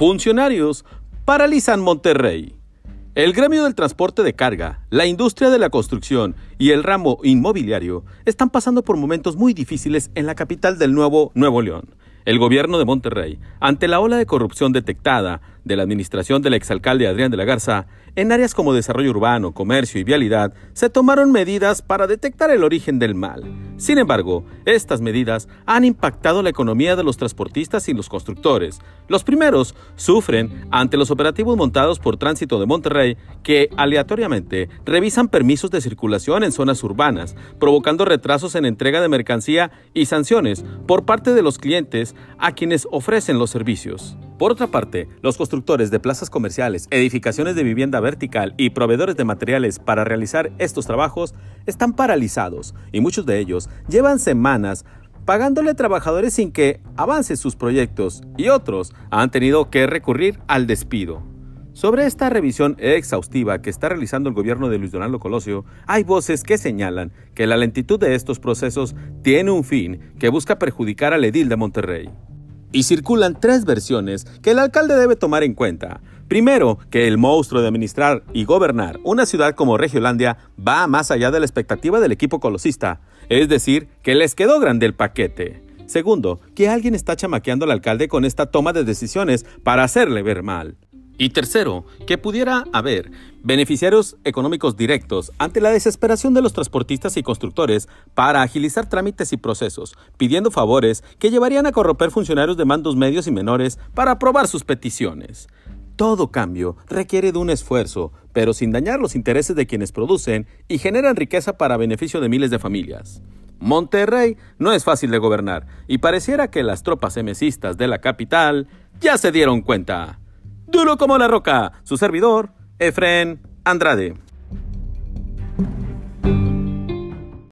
Funcionarios paralizan Monterrey. El gremio del transporte de carga, la industria de la construcción y el ramo inmobiliario están pasando por momentos muy difíciles en la capital del nuevo Nuevo León. El gobierno de Monterrey, ante la ola de corrupción detectada de la administración del exalcalde Adrián de la Garza, en áreas como desarrollo urbano, comercio y vialidad, se tomaron medidas para detectar el origen del mal. Sin embargo, estas medidas han impactado la economía de los transportistas y los constructores. Los primeros sufren ante los operativos montados por Tránsito de Monterrey que aleatoriamente revisan permisos de circulación en zonas urbanas, provocando retrasos en entrega de mercancía y sanciones por parte de los clientes a quienes ofrecen los servicios. Por otra parte, los constructores de plazas comerciales, edificaciones de vivienda vertical y proveedores de materiales para realizar estos trabajos están paralizados y muchos de ellos llevan semanas pagándole trabajadores sin que avancen sus proyectos y otros han tenido que recurrir al despido. Sobre esta revisión exhaustiva que está realizando el gobierno de Luis Donaldo Colosio, hay voces que señalan que la lentitud de estos procesos tiene un fin que busca perjudicar al edil de Monterrey. Y circulan tres versiones que el alcalde debe tomar en cuenta. Primero, que el monstruo de administrar y gobernar una ciudad como Regiolandia va más allá de la expectativa del equipo colosista, es decir, que les quedó grande el paquete. Segundo, que alguien está chamaqueando al alcalde con esta toma de decisiones para hacerle ver mal. Y tercero, que pudiera haber beneficiarios económicos directos ante la desesperación de los transportistas y constructores para agilizar trámites y procesos, pidiendo favores que llevarían a corromper funcionarios de mandos medios y menores para aprobar sus peticiones. Todo cambio requiere de un esfuerzo, pero sin dañar los intereses de quienes producen y generan riqueza para beneficio de miles de familias. Monterrey no es fácil de gobernar y pareciera que las tropas emesistas de la capital ya se dieron cuenta. Duro como la roca, su servidor, Efren Andrade.